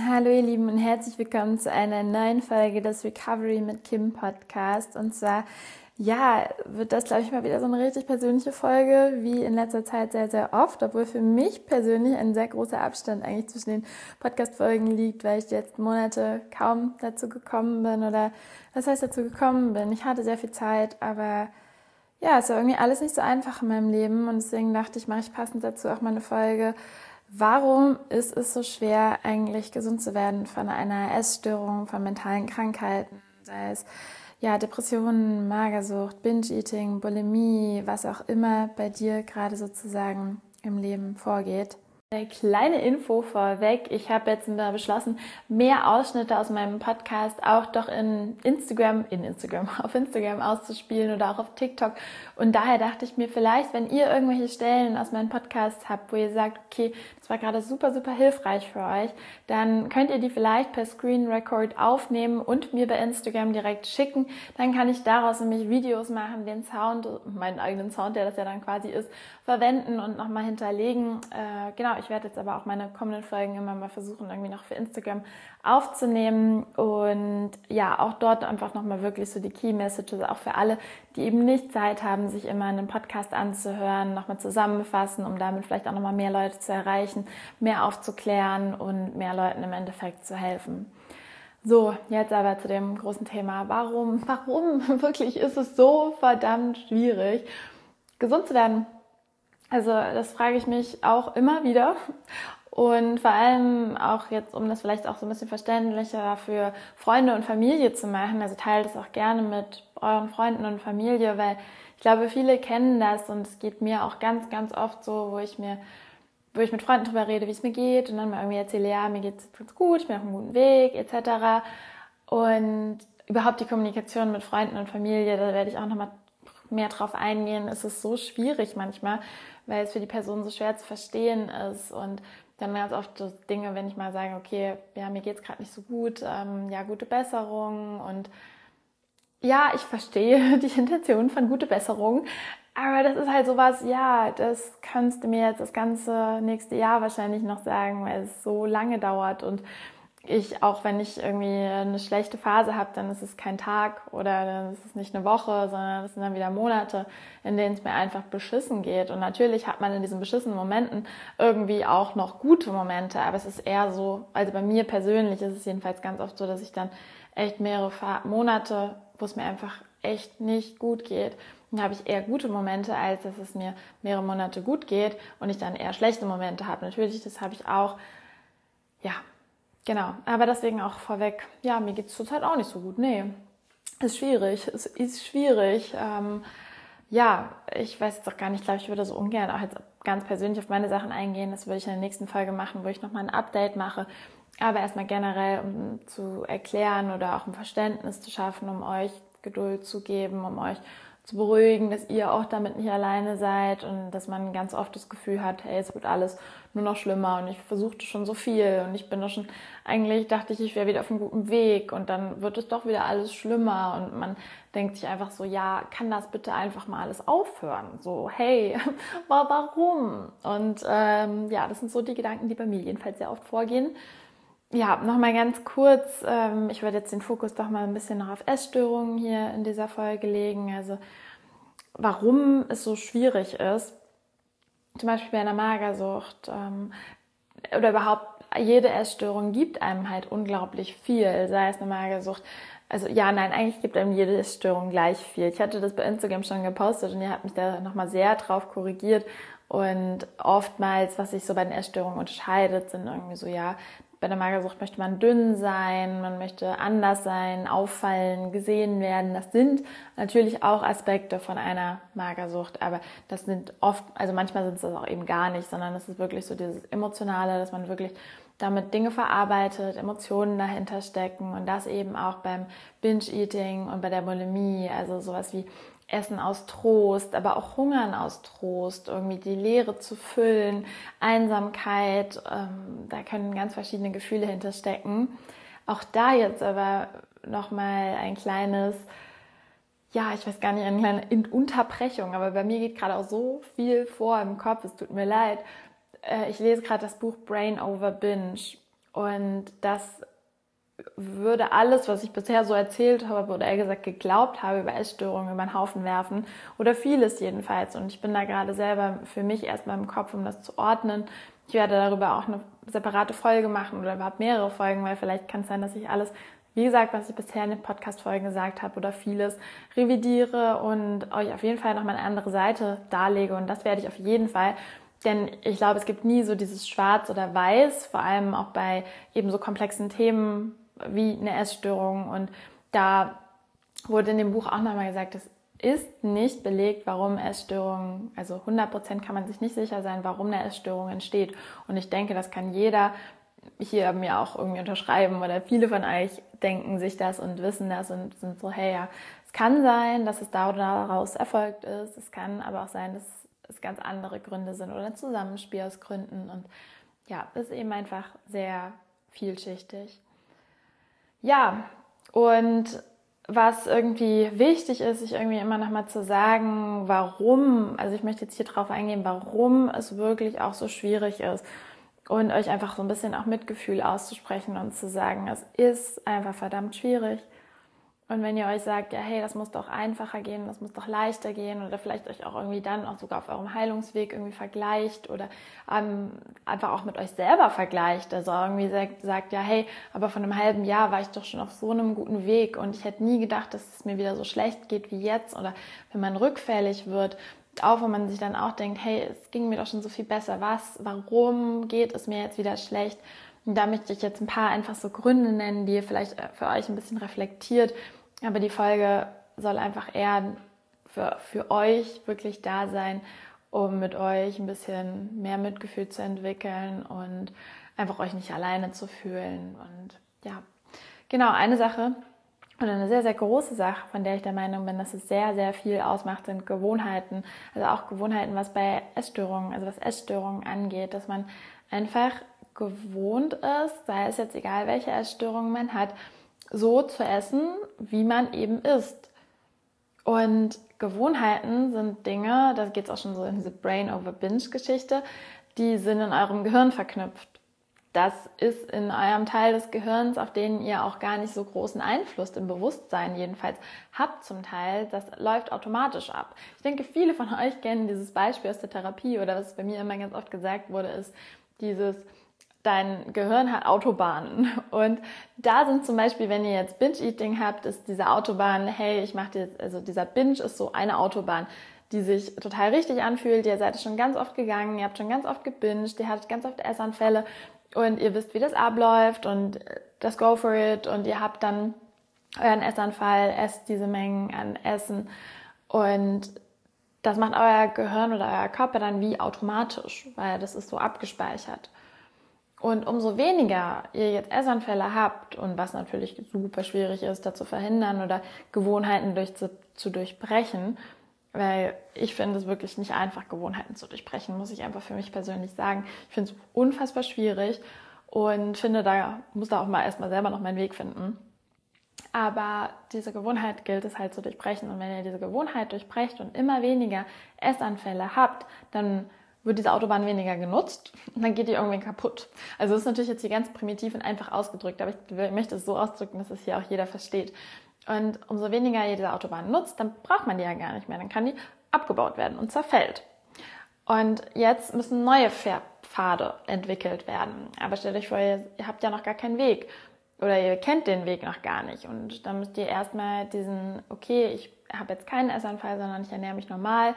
Hallo ihr Lieben und herzlich willkommen zu einer neuen Folge des Recovery mit Kim Podcast. Und zwar, ja, wird das, glaube ich, mal wieder so eine richtig persönliche Folge, wie in letzter Zeit sehr, sehr oft, obwohl für mich persönlich ein sehr großer Abstand eigentlich zwischen den Podcast-Folgen liegt, weil ich jetzt Monate kaum dazu gekommen bin oder was heißt dazu gekommen bin. Ich hatte sehr viel Zeit, aber ja, es war irgendwie alles nicht so einfach in meinem Leben und deswegen dachte ich, mache ich passend dazu auch mal eine Folge Warum ist es so schwer, eigentlich gesund zu werden von einer Essstörung, von mentalen Krankheiten, sei es ja, Depressionen, Magersucht, Binge-Eating, Bulimie, was auch immer bei dir gerade sozusagen im Leben vorgeht? Eine kleine Info vorweg. Ich habe jetzt beschlossen, mehr Ausschnitte aus meinem Podcast auch doch in Instagram, in Instagram, auf Instagram auszuspielen oder auch auf TikTok. Und daher dachte ich mir vielleicht, wenn ihr irgendwelche Stellen aus meinem Podcast habt, wo ihr sagt, okay, das war gerade super, super hilfreich für euch, dann könnt ihr die vielleicht per Screen Record aufnehmen und mir bei Instagram direkt schicken. Dann kann ich daraus nämlich Videos machen, den Sound, meinen eigenen Sound, der das ja dann quasi ist, verwenden und nochmal hinterlegen. Äh, genau, ich werde jetzt aber auch meine kommenden Folgen immer mal versuchen, irgendwie noch für Instagram aufzunehmen und ja, auch dort einfach nochmal wirklich so die Key Messages, auch für alle, die eben nicht Zeit haben, sich immer einen Podcast anzuhören, nochmal zusammenfassen, um damit vielleicht auch nochmal mehr Leute zu erreichen, mehr aufzuklären und mehr Leuten im Endeffekt zu helfen. So, jetzt aber zu dem großen Thema. Warum, warum wirklich ist es so verdammt schwierig, gesund zu werden? Also das frage ich mich auch immer wieder. Und vor allem auch jetzt, um das vielleicht auch so ein bisschen verständlicher für Freunde und Familie zu machen, also teilt es auch gerne mit euren Freunden und Familie, weil ich glaube, viele kennen das und es geht mir auch ganz, ganz oft so, wo ich mir, wo ich mit Freunden drüber rede, wie es mir geht und dann mal irgendwie erzähle, ja, mir geht's ganz gut, ich bin auf einem guten Weg, etc. Und überhaupt die Kommunikation mit Freunden und Familie, da werde ich auch nochmal mehr drauf eingehen. Es ist so schwierig manchmal, weil es für die Person so schwer zu verstehen ist. Und dann ganz oft so Dinge, wenn ich mal sage, okay, ja, mir geht's gerade nicht so gut, ähm, ja, gute Besserung. Und ja, ich verstehe die Intention von gute Besserung, aber das ist halt sowas, ja, das kannst du mir jetzt das ganze nächste Jahr wahrscheinlich noch sagen, weil es so lange dauert. Und ich, auch wenn ich irgendwie eine schlechte Phase habe, dann ist es kein Tag oder dann ist es nicht eine Woche, sondern es sind dann wieder Monate, in denen es mir einfach beschissen geht. Und natürlich hat man in diesen beschissenen Momenten irgendwie auch noch gute Momente, aber es ist eher so, also bei mir persönlich ist es jedenfalls ganz oft so, dass ich dann echt mehrere Monate, wo es mir einfach echt nicht gut geht, dann habe ich eher gute Momente, als dass es mir mehrere Monate gut geht und ich dann eher schlechte Momente habe. Natürlich, das habe ich auch. Ja, Genau, aber deswegen auch vorweg, ja, mir geht es zurzeit auch nicht so gut. Nee, ist schwierig, es ist schwierig. Ähm, ja, ich weiß jetzt auch gar nicht, glaube ich, würde so ungern auch jetzt ganz persönlich auf meine Sachen eingehen. Das würde ich in der nächsten Folge machen, wo ich nochmal ein Update mache. Aber erstmal generell, um zu erklären oder auch ein Verständnis zu schaffen, um euch Geduld zu geben, um euch zu beruhigen, dass ihr auch damit nicht alleine seid und dass man ganz oft das Gefühl hat, hey, es wird alles nur noch schlimmer und ich versuchte schon so viel und ich bin doch schon, eigentlich dachte ich, ich wäre wieder auf einem guten Weg und dann wird es doch wieder alles schlimmer und man denkt sich einfach so, ja, kann das bitte einfach mal alles aufhören? So, hey, warum? Und ähm, ja, das sind so die Gedanken, die bei mir jedenfalls sehr oft vorgehen ja, nochmal ganz kurz, ähm, ich werde jetzt den Fokus doch mal ein bisschen noch auf Essstörungen hier in dieser Folge legen. Also warum es so schwierig ist, zum Beispiel bei einer Magersucht ähm, oder überhaupt jede Essstörung gibt einem halt unglaublich viel, sei es eine Magersucht. Also ja, nein, eigentlich gibt einem jede Essstörung gleich viel. Ich hatte das bei Instagram schon gepostet und ihr habt mich da nochmal sehr drauf korrigiert. Und oftmals, was sich so bei den Essstörungen unterscheidet, sind irgendwie so, ja, bei der Magersucht möchte man dünn sein, man möchte anders sein, auffallen, gesehen werden. Das sind natürlich auch Aspekte von einer Magersucht, aber das sind oft, also manchmal sind es das auch eben gar nicht, sondern es ist wirklich so dieses Emotionale, dass man wirklich damit Dinge verarbeitet, Emotionen dahinter stecken und das eben auch beim Binge-Eating und bei der Bulimie, also sowas wie Essen aus Trost, aber auch Hungern aus Trost, irgendwie die Leere zu füllen, Einsamkeit, ähm, da können ganz verschiedene Gefühle hinterstecken. Auch da jetzt aber nochmal ein kleines, ja, ich weiß gar nicht, eine kleine Unterbrechung, aber bei mir geht gerade auch so viel vor im Kopf, es tut mir leid. Äh, ich lese gerade das Buch Brain Over Binge Und das würde alles, was ich bisher so erzählt habe oder eher gesagt geglaubt habe über Essstörungen über den Haufen werfen oder vieles jedenfalls. Und ich bin da gerade selber für mich erstmal im Kopf, um das zu ordnen. Ich werde darüber auch eine separate Folge machen oder überhaupt mehrere Folgen, weil vielleicht kann es sein, dass ich alles, wie gesagt, was ich bisher in den Podcast-Folgen gesagt habe oder vieles revidiere und euch auf jeden Fall nochmal eine andere Seite darlege. Und das werde ich auf jeden Fall. Denn ich glaube, es gibt nie so dieses Schwarz oder Weiß, vor allem auch bei eben so komplexen Themen wie eine Essstörung. Und da wurde in dem Buch auch nochmal gesagt, es ist nicht belegt, warum Essstörungen, also 100 Prozent kann man sich nicht sicher sein, warum eine Essstörung entsteht. Und ich denke, das kann jeder hier mir auch irgendwie unterschreiben oder viele von euch denken sich das und wissen das und sind so, hey, ja, es kann sein, dass es daraus erfolgt ist. Es kann aber auch sein, dass es ganz andere Gründe sind oder ein Zusammenspiel aus Gründen. Und ja, ist eben einfach sehr vielschichtig. Ja, und was irgendwie wichtig ist, sich irgendwie immer nochmal zu sagen, warum, also ich möchte jetzt hier drauf eingehen, warum es wirklich auch so schwierig ist und euch einfach so ein bisschen auch Mitgefühl auszusprechen und zu sagen, es ist einfach verdammt schwierig. Und wenn ihr euch sagt, ja, hey, das muss doch einfacher gehen, das muss doch leichter gehen oder vielleicht euch auch irgendwie dann auch sogar auf eurem Heilungsweg irgendwie vergleicht oder ähm, einfach auch mit euch selber vergleicht, also irgendwie sagt, sagt, ja, hey, aber von einem halben Jahr war ich doch schon auf so einem guten Weg und ich hätte nie gedacht, dass es mir wieder so schlecht geht wie jetzt oder wenn man rückfällig wird, auch wenn man sich dann auch denkt, hey, es ging mir doch schon so viel besser, was, warum geht es mir jetzt wieder schlecht? Und da möchte ich jetzt ein paar einfach so Gründe nennen, die ihr vielleicht äh, für euch ein bisschen reflektiert, aber die Folge soll einfach eher für, für euch wirklich da sein, um mit euch ein bisschen mehr Mitgefühl zu entwickeln und einfach euch nicht alleine zu fühlen. Und ja, genau, eine Sache oder eine sehr, sehr große Sache, von der ich der Meinung bin, dass es sehr, sehr viel ausmacht, sind Gewohnheiten. Also auch Gewohnheiten, was bei Essstörungen, also was Essstörungen angeht, dass man einfach gewohnt ist, sei es jetzt egal, welche Essstörungen man hat, so zu essen, wie man eben isst. Und Gewohnheiten sind Dinge, da geht es auch schon so in diese Brain-over-Binge-Geschichte, die sind in eurem Gehirn verknüpft. Das ist in eurem Teil des Gehirns, auf den ihr auch gar nicht so großen Einfluss im Bewusstsein jedenfalls habt zum Teil. Das läuft automatisch ab. Ich denke, viele von euch kennen dieses Beispiel aus der Therapie oder was bei mir immer ganz oft gesagt wurde, ist dieses, dein Gehirn hat Autobahnen. Und da sind zum Beispiel, wenn ihr jetzt Binge-Eating habt, ist diese Autobahn, hey, ich mache jetzt, also dieser Binge ist so eine Autobahn, die sich total richtig anfühlt. Ihr seid schon ganz oft gegangen, ihr habt schon ganz oft gebinged, ihr hattet ganz oft Essanfälle und ihr wisst, wie das abläuft und das Go for it und ihr habt dann euren Essanfall, esst diese Mengen an Essen und das macht euer Gehirn oder euer Körper dann wie automatisch, weil das ist so abgespeichert. Und umso weniger ihr jetzt Essanfälle habt und was natürlich super schwierig ist, da zu verhindern oder Gewohnheiten durch, zu, zu durchbrechen, weil ich finde es wirklich nicht einfach, Gewohnheiten zu durchbrechen, muss ich einfach für mich persönlich sagen. Ich finde es unfassbar schwierig und finde, da muss da auch mal erstmal selber noch meinen Weg finden. Aber diese Gewohnheit gilt es halt zu durchbrechen. Und wenn ihr diese Gewohnheit durchbrecht und immer weniger Essanfälle habt, dann wird diese Autobahn weniger genutzt und dann geht die irgendwie kaputt. Also das ist natürlich jetzt hier ganz primitiv und einfach ausgedrückt, aber ich möchte es so ausdrücken, dass es hier auch jeder versteht. Und umso weniger ihr diese Autobahn nutzt, dann braucht man die ja gar nicht mehr. Dann kann die abgebaut werden und zerfällt. Und jetzt müssen neue Pfade entwickelt werden. Aber stellt euch vor, ihr habt ja noch gar keinen Weg oder ihr kennt den Weg noch gar nicht. Und dann müsst ihr erstmal diesen, okay, ich habe jetzt keinen Essanfall, sondern ich ernähre mich normal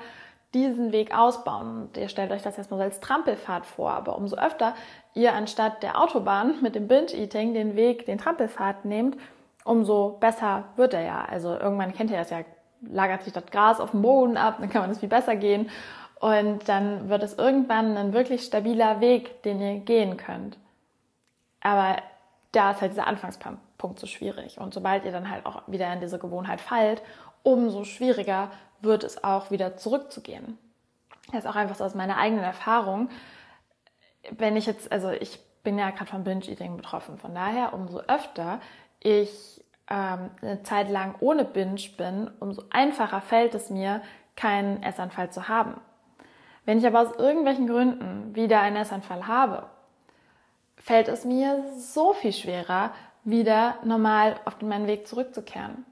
diesen Weg ausbauen. Und ihr stellt euch das erstmal als Trampelfahrt vor, aber umso öfter ihr anstatt der Autobahn mit dem Binge-Eating den Weg, den Trampelfahrt nehmt, umso besser wird er ja. Also irgendwann kennt ihr das ja, lagert sich das Gras auf dem Boden ab, dann kann man es viel besser gehen. Und dann wird es irgendwann ein wirklich stabiler Weg, den ihr gehen könnt. Aber da ist halt dieser Anfangspunkt so schwierig. Und sobald ihr dann halt auch wieder in diese Gewohnheit fallt, umso schwieriger wird es auch wieder zurückzugehen. Das ist auch einfach so aus meiner eigenen Erfahrung. Wenn ich jetzt, also ich bin ja gerade von Binge-Eating betroffen, von daher umso öfter ich ähm, eine Zeit lang ohne Binge bin, umso einfacher fällt es mir, keinen Essanfall zu haben. Wenn ich aber aus irgendwelchen Gründen wieder einen Essanfall habe, fällt es mir so viel schwerer, wieder normal auf meinen Weg zurückzukehren.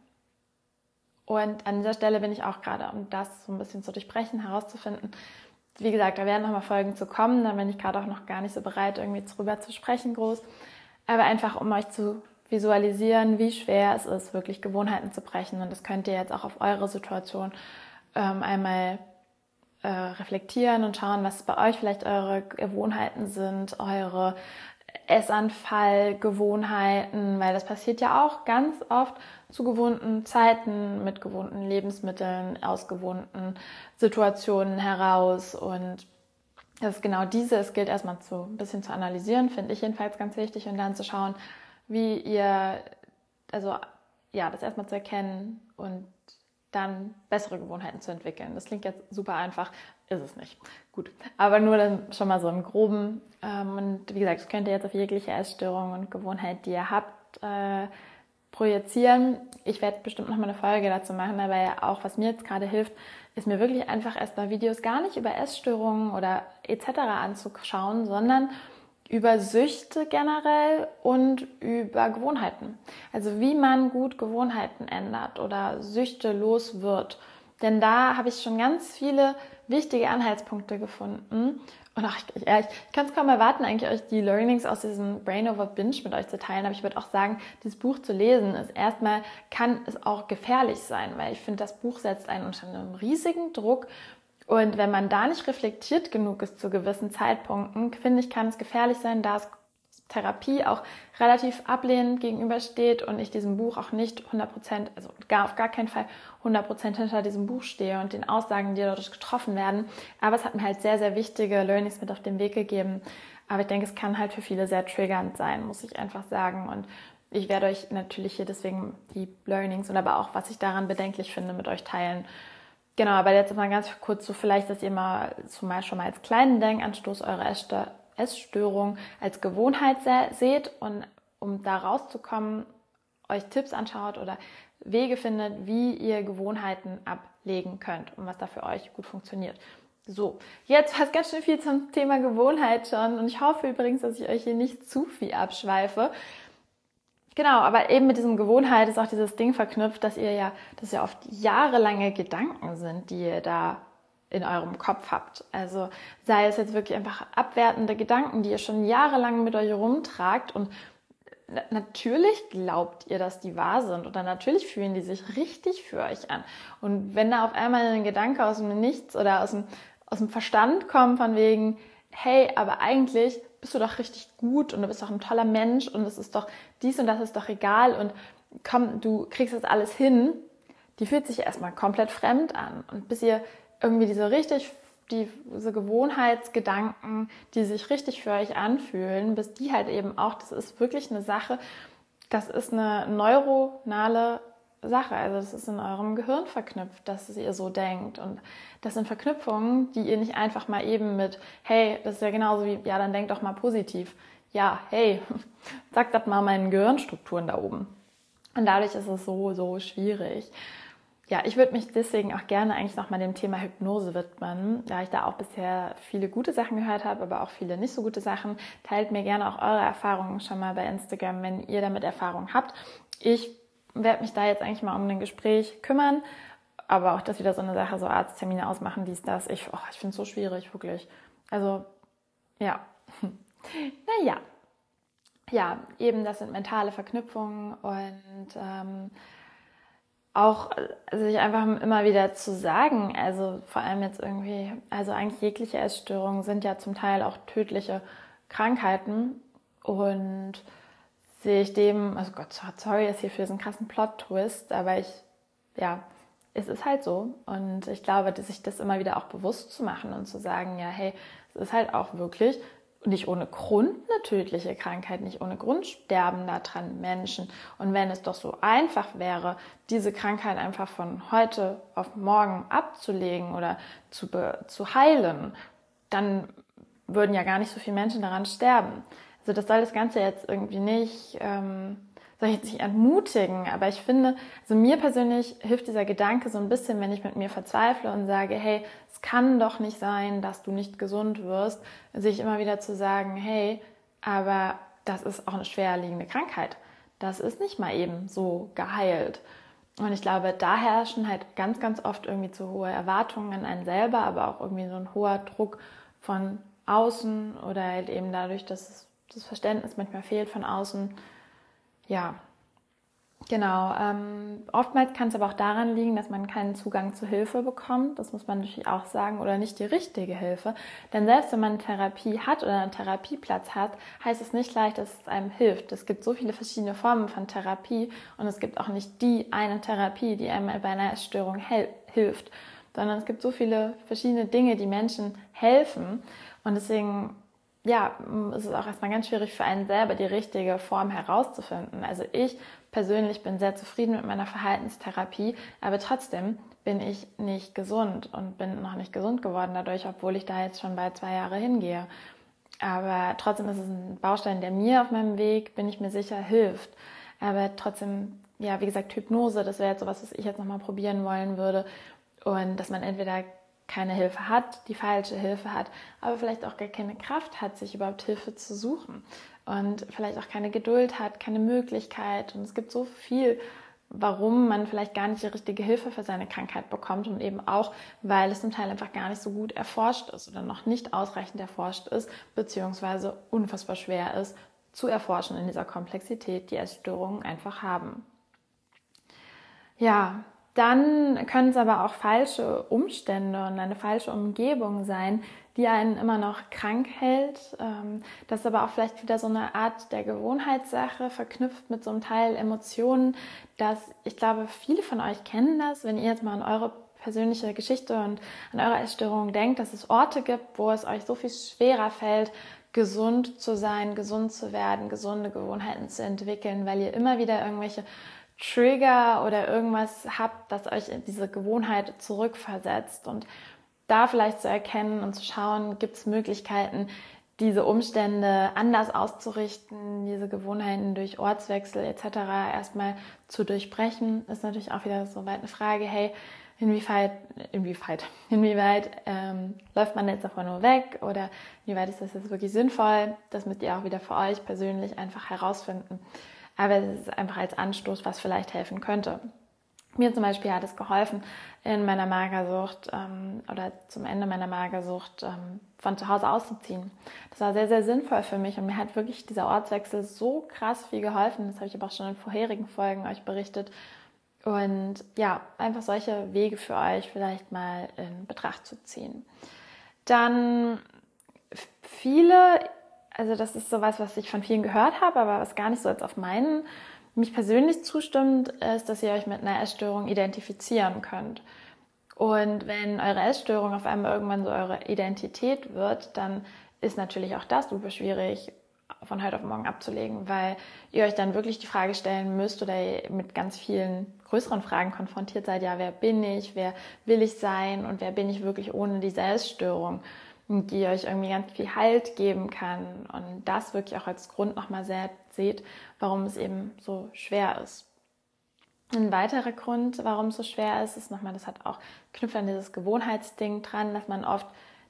Und an dieser Stelle bin ich auch gerade, um das so ein bisschen zu durchbrechen, herauszufinden. Wie gesagt, da werden nochmal Folgen zu kommen, da bin ich gerade auch noch gar nicht so bereit, irgendwie drüber zu sprechen groß. Aber einfach, um euch zu visualisieren, wie schwer es ist, wirklich Gewohnheiten zu brechen. Und das könnt ihr jetzt auch auf eure Situation ähm, einmal äh, reflektieren und schauen, was bei euch vielleicht eure Gewohnheiten sind, eure Essanfallgewohnheiten, weil das passiert ja auch ganz oft zu gewohnten Zeiten, mit gewohnten Lebensmitteln, aus gewohnten Situationen heraus. Und das ist genau diese, es gilt erstmal zu ein bisschen zu analysieren, finde ich jedenfalls ganz wichtig, und dann zu schauen, wie ihr, also ja, das erstmal zu erkennen und dann bessere Gewohnheiten zu entwickeln. Das klingt jetzt super einfach, ist es nicht. Gut, aber nur dann schon mal so im Groben. Ähm, und wie gesagt, das könnt ihr jetzt auf jegliche Essstörung und Gewohnheit, die ihr habt, äh, projizieren. Ich werde bestimmt noch mal eine Folge dazu machen, aber auch was mir jetzt gerade hilft, ist mir wirklich einfach erstmal Videos gar nicht über Essstörungen oder etc. anzuschauen, sondern über Süchte generell und über Gewohnheiten. Also wie man gut Gewohnheiten ändert oder Süchte los wird. Denn da habe ich schon ganz viele wichtige Anhaltspunkte gefunden. Und auch, ich, ich, ich kann es kaum erwarten, eigentlich euch die Learnings aus diesem Brain over Binge mit euch zu teilen. Aber ich würde auch sagen, dieses Buch zu lesen ist erstmal, kann es auch gefährlich sein, weil ich finde, das Buch setzt einen unter einem riesigen Druck und wenn man da nicht reflektiert genug ist zu gewissen Zeitpunkten, finde ich, kann es gefährlich sein, da es Therapie auch relativ ablehnend gegenübersteht und ich diesem Buch auch nicht 100 Prozent, also gar auf gar keinen Fall 100 Prozent hinter diesem Buch stehe und den Aussagen, die dadurch getroffen werden. Aber es hat mir halt sehr, sehr wichtige Learnings mit auf den Weg gegeben. Aber ich denke, es kann halt für viele sehr triggernd sein, muss ich einfach sagen. Und ich werde euch natürlich hier deswegen die Learnings und aber auch, was ich daran bedenklich finde, mit euch teilen. Genau, aber jetzt mal ganz kurz so vielleicht, dass ihr mal zumal schon mal als kleinen Denkanstoß eure Essstörung als Gewohnheit seht und um da rauszukommen, euch Tipps anschaut oder Wege findet, wie ihr Gewohnheiten ablegen könnt und was da für euch gut funktioniert. So, jetzt fast ganz schön viel zum Thema Gewohnheit schon und ich hoffe übrigens, dass ich euch hier nicht zu viel abschweife. Genau, aber eben mit diesem Gewohnheit ist auch dieses Ding verknüpft, dass ihr ja, dass ja oft jahrelange Gedanken sind, die ihr da in eurem Kopf habt. Also sei es jetzt wirklich einfach abwertende Gedanken, die ihr schon jahrelang mit euch rumtragt und natürlich glaubt ihr, dass die wahr sind oder natürlich fühlen die sich richtig für euch an. Und wenn da auf einmal ein Gedanke aus dem Nichts oder aus dem, aus dem Verstand kommt von wegen, hey, aber eigentlich bist du doch richtig gut und du bist doch ein toller Mensch und es ist doch dies und das ist doch egal und komm, du kriegst das alles hin, die fühlt sich erstmal komplett fremd an. Und bis ihr irgendwie diese richtig, diese Gewohnheitsgedanken, die sich richtig für euch anfühlen, bis die halt eben auch, das ist wirklich eine Sache, das ist eine neuronale Sache. Also das ist in eurem Gehirn verknüpft, dass ihr so denkt. Und das sind Verknüpfungen, die ihr nicht einfach mal eben mit, hey, das ist ja genauso wie, ja, dann denkt doch mal positiv. Ja, hey, sagt das mal meinen Gehirnstrukturen da oben. Und dadurch ist es so, so schwierig. Ja, ich würde mich deswegen auch gerne eigentlich nochmal dem Thema Hypnose widmen, da ich da auch bisher viele gute Sachen gehört habe, aber auch viele nicht so gute Sachen. Teilt mir gerne auch eure Erfahrungen schon mal bei Instagram, wenn ihr damit Erfahrung habt. Ich werde mich da jetzt eigentlich mal um ein Gespräch kümmern. Aber auch das wieder so eine Sache, so Arzttermine ausmachen, dies, das. Ich, oh, ich finde es so schwierig, wirklich. Also, ja. naja. Ja, eben, das sind mentale Verknüpfungen und ähm, auch also sich einfach immer wieder zu sagen, also vor allem jetzt irgendwie, also eigentlich jegliche Essstörungen sind ja zum Teil auch tödliche Krankheiten und sehe ich dem, also Gott, sorry jetzt hier für diesen krassen Plot-Twist, aber ich, ja, es ist halt so. Und ich glaube, dass sich das immer wieder auch bewusst zu machen und zu sagen, ja, hey, es ist halt auch wirklich nicht ohne Grund eine tödliche Krankheit, nicht ohne Grund sterben da dran Menschen. Und wenn es doch so einfach wäre, diese Krankheit einfach von heute auf morgen abzulegen oder zu, zu heilen, dann würden ja gar nicht so viele Menschen daran sterben. Also das soll das Ganze jetzt irgendwie nicht, ähm, soll ich jetzt nicht entmutigen, aber ich finde, also mir persönlich hilft dieser Gedanke so ein bisschen, wenn ich mit mir verzweifle und sage, hey, es kann doch nicht sein, dass du nicht gesund wirst, sich immer wieder zu sagen, hey, aber das ist auch eine schwerliegende Krankheit. Das ist nicht mal eben so geheilt. Und ich glaube, da herrschen halt ganz, ganz oft irgendwie zu hohe Erwartungen an einen selber, aber auch irgendwie so ein hoher Druck von außen oder halt eben dadurch, dass das Verständnis manchmal fehlt von außen. Ja, Genau. Ähm, oftmals kann es aber auch daran liegen, dass man keinen Zugang zu Hilfe bekommt. Das muss man natürlich auch sagen. Oder nicht die richtige Hilfe. Denn selbst wenn man Therapie hat oder einen Therapieplatz hat, heißt es nicht gleich, dass es einem hilft. Es gibt so viele verschiedene Formen von Therapie und es gibt auch nicht die eine Therapie, die einem bei einer Essstörung hilft. Sondern es gibt so viele verschiedene Dinge, die Menschen helfen. Und deswegen ja, ist es auch erstmal ganz schwierig für einen selber die richtige Form herauszufinden. Also ich persönlich bin sehr zufrieden mit meiner Verhaltenstherapie, aber trotzdem bin ich nicht gesund und bin noch nicht gesund geworden dadurch, obwohl ich da jetzt schon bald zwei Jahre hingehe. Aber trotzdem ist es ein Baustein, der mir auf meinem Weg, bin ich mir sicher, hilft. Aber trotzdem, ja, wie gesagt, Hypnose, das wäre jetzt sowas, was ich jetzt nochmal probieren wollen würde. Und dass man entweder keine Hilfe hat, die falsche Hilfe hat, aber vielleicht auch gar keine Kraft hat, sich überhaupt Hilfe zu suchen und vielleicht auch keine Geduld hat, keine Möglichkeit. Und es gibt so viel, warum man vielleicht gar nicht die richtige Hilfe für seine Krankheit bekommt und eben auch, weil es zum Teil einfach gar nicht so gut erforscht ist oder noch nicht ausreichend erforscht ist, beziehungsweise unfassbar schwer ist zu erforschen in dieser Komplexität, die Essstörungen einfach haben. Ja, dann können es aber auch falsche Umstände und eine falsche Umgebung sein, die einen immer noch krank hält. Ähm, das ist aber auch vielleicht wieder so eine Art der Gewohnheitssache, verknüpft mit so einem Teil Emotionen, dass ich glaube, viele von euch kennen das, wenn ihr jetzt mal an eure persönliche Geschichte und an eure Essstörung denkt, dass es Orte gibt, wo es euch so viel schwerer fällt, gesund zu sein, gesund zu werden, gesunde Gewohnheiten zu entwickeln, weil ihr immer wieder irgendwelche Trigger oder irgendwas habt, das euch in diese Gewohnheit zurückversetzt und da vielleicht zu erkennen und zu schauen, gibt es Möglichkeiten, diese Umstände anders auszurichten, diese Gewohnheiten durch Ortswechsel etc. erstmal zu durchbrechen, ist natürlich auch wieder so weit eine Frage, hey, inwieweit, inwieweit, inwieweit ähm, läuft man jetzt davon nur weg oder inwieweit ist das jetzt wirklich sinnvoll? Das müsst ihr auch wieder für euch persönlich einfach herausfinden. Aber es ist einfach als Anstoß, was vielleicht helfen könnte. Mir zum Beispiel hat es geholfen, in meiner Magersucht ähm, oder zum Ende meiner Magersucht ähm, von zu Hause auszuziehen. Das war sehr, sehr sinnvoll für mich und mir hat wirklich dieser Ortswechsel so krass viel geholfen. Das habe ich aber auch schon in vorherigen Folgen euch berichtet. Und ja, einfach solche Wege für euch vielleicht mal in Betracht zu ziehen. Dann viele also das ist sowas, was ich von vielen gehört habe, aber was gar nicht so jetzt auf meinen mich persönlich zustimmt, ist, dass ihr euch mit einer Essstörung identifizieren könnt. Und wenn eure Essstörung auf einmal irgendwann so eure Identität wird, dann ist natürlich auch das super schwierig von heute auf morgen abzulegen, weil ihr euch dann wirklich die Frage stellen müsst oder mit ganz vielen größeren Fragen konfrontiert seid, ja, wer bin ich, wer will ich sein und wer bin ich wirklich ohne diese Essstörung? Die euch irgendwie ganz viel Halt geben kann und das wirklich auch als Grund nochmal seht, warum es eben so schwer ist. Ein weiterer Grund, warum es so schwer ist, ist nochmal, das hat auch knüpft an dieses Gewohnheitsding dran, dass man oft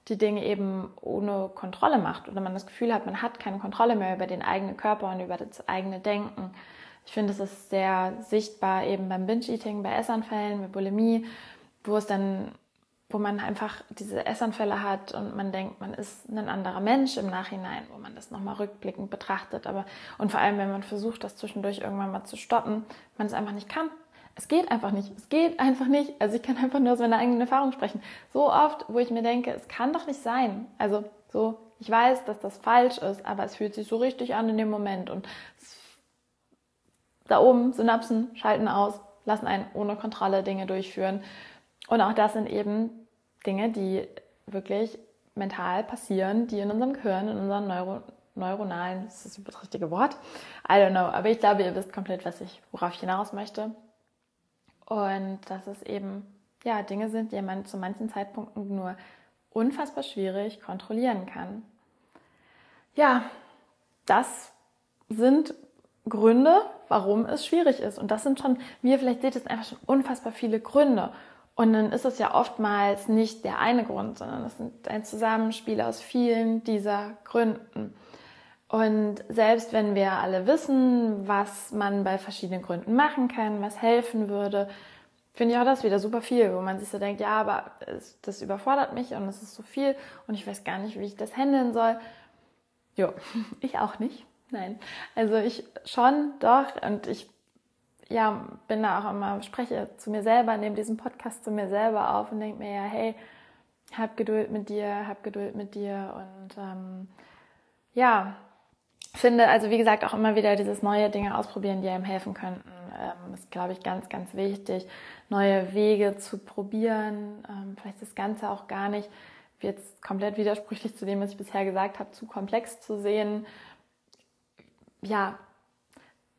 die Dinge eben ohne Kontrolle macht oder man das Gefühl hat, man hat keine Kontrolle mehr über den eigenen Körper und über das eigene Denken. Ich finde, es ist sehr sichtbar eben beim Binge-Eating, bei Essanfällen, bei Bulimie, wo es dann wo man einfach diese Essanfälle hat und man denkt, man ist ein anderer Mensch im Nachhinein, wo man das nochmal rückblickend betrachtet. Aber und vor allem, wenn man versucht, das zwischendurch irgendwann mal zu stoppen, man es einfach nicht kann. Es geht einfach nicht. Es geht einfach nicht. Also ich kann einfach nur aus meiner eigenen Erfahrung sprechen. So oft, wo ich mir denke, es kann doch nicht sein. Also so, ich weiß, dass das falsch ist, aber es fühlt sich so richtig an in dem Moment. Und da oben, Synapsen schalten aus, lassen einen ohne Kontrolle Dinge durchführen. Und auch das sind eben Dinge, die wirklich mental passieren, die in unserem Gehirn, in unseren Neuro neuronalen, ist das das richtige Wort? I don't know, aber ich glaube, ihr wisst komplett, was ich, worauf ich hinaus möchte. Und dass es eben, ja, Dinge sind, die man zu manchen Zeitpunkten nur unfassbar schwierig kontrollieren kann. Ja, das sind Gründe, warum es schwierig ist. Und das sind schon, wie ihr vielleicht seht, es einfach schon unfassbar viele Gründe. Und dann ist es ja oftmals nicht der eine Grund, sondern es ist ein Zusammenspiel aus vielen dieser Gründen. Und selbst wenn wir alle wissen, was man bei verschiedenen Gründen machen kann, was helfen würde, finde ich auch das wieder super viel, wo man sich so denkt, ja, aber das überfordert mich und es ist so viel und ich weiß gar nicht, wie ich das handeln soll. Jo, ich auch nicht. Nein. Also ich schon, doch. Und ich ja, bin da auch immer, spreche zu mir selber, nehme diesen Podcast zu mir selber auf und denke mir ja, hey, hab Geduld mit dir, hab Geduld mit dir und ähm, ja, finde also wie gesagt auch immer wieder dieses neue Dinge ausprobieren, die einem helfen könnten. Ähm, ist, glaube ich, ganz, ganz wichtig, neue Wege zu probieren. Ähm, vielleicht das Ganze auch gar nicht jetzt komplett widersprüchlich zu dem, was ich bisher gesagt habe, zu komplex zu sehen. Ja,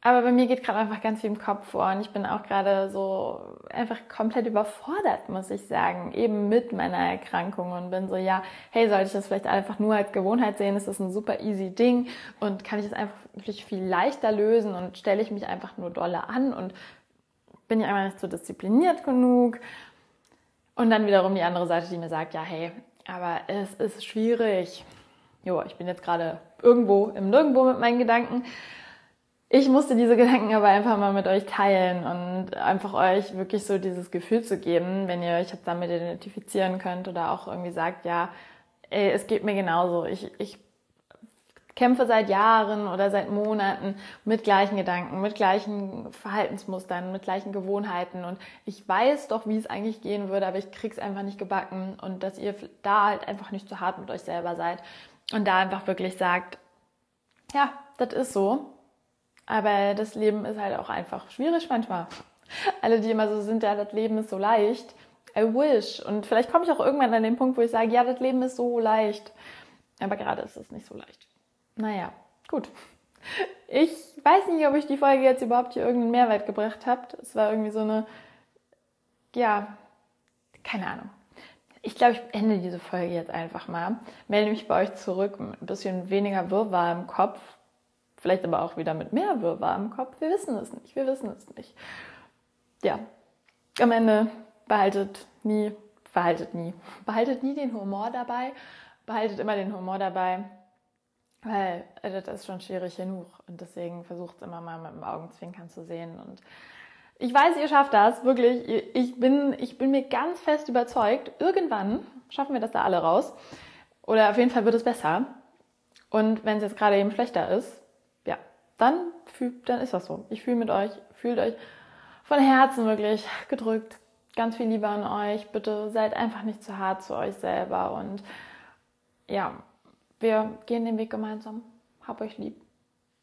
aber bei mir geht gerade einfach ganz viel im Kopf vor und ich bin auch gerade so einfach komplett überfordert, muss ich sagen, eben mit meiner Erkrankung und bin so, ja, hey, sollte ich das vielleicht einfach nur als Gewohnheit sehen? Ist das ein super easy Ding und kann ich es einfach wirklich viel leichter lösen und stelle ich mich einfach nur dolle an und bin ich einfach nicht so diszipliniert genug? Und dann wiederum die andere Seite, die mir sagt, ja, hey, aber es ist schwierig. Jo, ich bin jetzt gerade irgendwo im Nirgendwo mit meinen Gedanken ich musste diese Gedanken aber einfach mal mit euch teilen und einfach euch wirklich so dieses Gefühl zu geben, wenn ihr euch damit identifizieren könnt oder auch irgendwie sagt, ja, ey, es geht mir genauso. Ich, ich kämpfe seit Jahren oder seit Monaten mit gleichen Gedanken, mit gleichen Verhaltensmustern, mit gleichen Gewohnheiten und ich weiß doch, wie es eigentlich gehen würde, aber ich krieg's einfach nicht gebacken und dass ihr da halt einfach nicht zu hart mit euch selber seid und da einfach wirklich sagt, ja, das ist so aber das Leben ist halt auch einfach schwierig manchmal. Alle, die immer so sind, ja, das Leben ist so leicht. I wish. Und vielleicht komme ich auch irgendwann an den Punkt, wo ich sage, ja, das Leben ist so leicht. Aber gerade ist es nicht so leicht. Naja, gut. Ich weiß nicht, ob ich die Folge jetzt überhaupt hier irgendeinen Mehrwert gebracht habe. Es war irgendwie so eine, ja, keine Ahnung. Ich glaube, ich ende diese Folge jetzt einfach mal. Melde mich bei euch zurück ein bisschen weniger Wirrwarr im Kopf Vielleicht aber auch wieder mit mehr Wirrwarr im Kopf. Wir wissen es nicht. Wir wissen es nicht. Ja, am Ende behaltet nie, behaltet nie, behaltet nie den Humor dabei. Behaltet immer den Humor dabei, weil das ist schon schwierig genug. Und deswegen versucht es immer mal mit dem Augenzwinkern zu sehen. Und ich weiß, ihr schafft das, wirklich. Ich bin, ich bin mir ganz fest überzeugt, irgendwann schaffen wir das da alle raus. Oder auf jeden Fall wird es besser. Und wenn es jetzt gerade eben schlechter ist, dann, fühlt, dann ist das so. Ich fühle mit euch, fühlt euch von Herzen wirklich gedrückt. Ganz viel Liebe an euch. Bitte seid einfach nicht zu hart zu euch selber und ja, wir gehen den Weg gemeinsam. Hab euch lieb.